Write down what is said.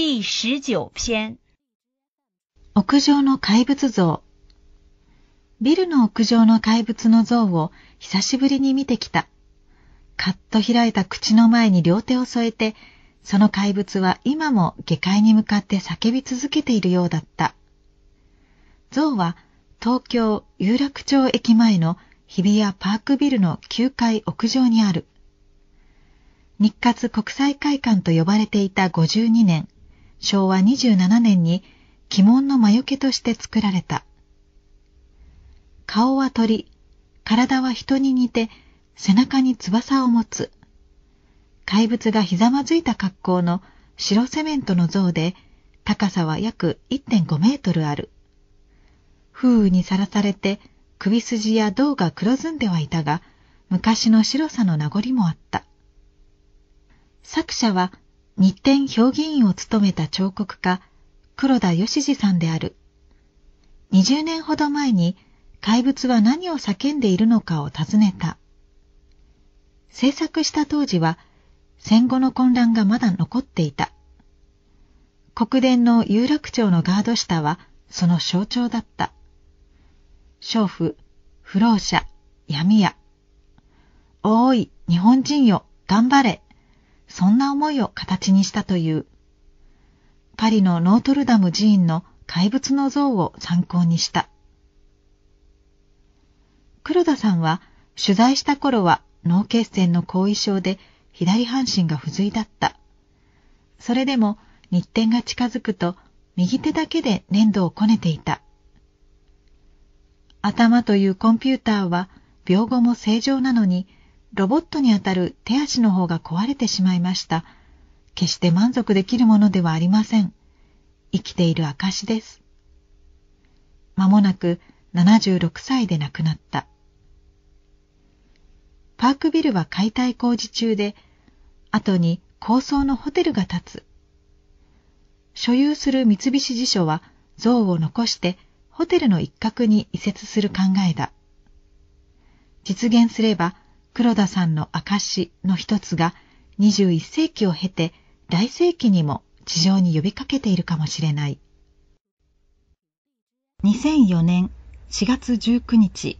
第十九篇屋上の怪物像ビルの屋上の怪物の像を久しぶりに見てきた。カッと開いた口の前に両手を添えて、その怪物は今も下界に向かって叫び続けているようだった。像は東京有楽町駅前の日比谷パークビルの9階屋上にある。日活国際会館と呼ばれていた52年、昭和27年に鬼門の魔除けとして作られた。顔は鳥、体は人に似て背中に翼を持つ。怪物がひざまずいた格好の白セメントの像で高さは約1.5メートルある。風雨にさらされて首筋や胴が黒ずんではいたが、昔の白さの名残もあった。作者は日展評議員を務めた彫刻家、黒田義次さんである。20年ほど前に怪物は何を叫んでいるのかを尋ねた。制作した当時は戦後の混乱がまだ残っていた。国殿の有楽町のガード下はその象徴だった。娼婦、不老者、闇屋。おーい、日本人よ、頑張れ。そんな思いを形にしたという。パリのノートルダム寺院の怪物の像を参考にした。黒田さんは取材した頃は脳血栓の後遺症で左半身が不随だった。それでも日展が近づくと右手だけで粘土をこねていた。頭というコンピューターは病後も正常なのにロボットにあたる手足の方が壊れてしまいました。決して満足できるものではありません。生きている証です。まもなく76歳で亡くなった。パークビルは解体工事中で、後に高層のホテルが建つ。所有する三菱地所は像を残してホテルの一角に移設する考えだ。実現すれば黒田さんの証の一つが21世紀を経て来世紀にも地上に呼びかけているかもしれない。2004年4月19日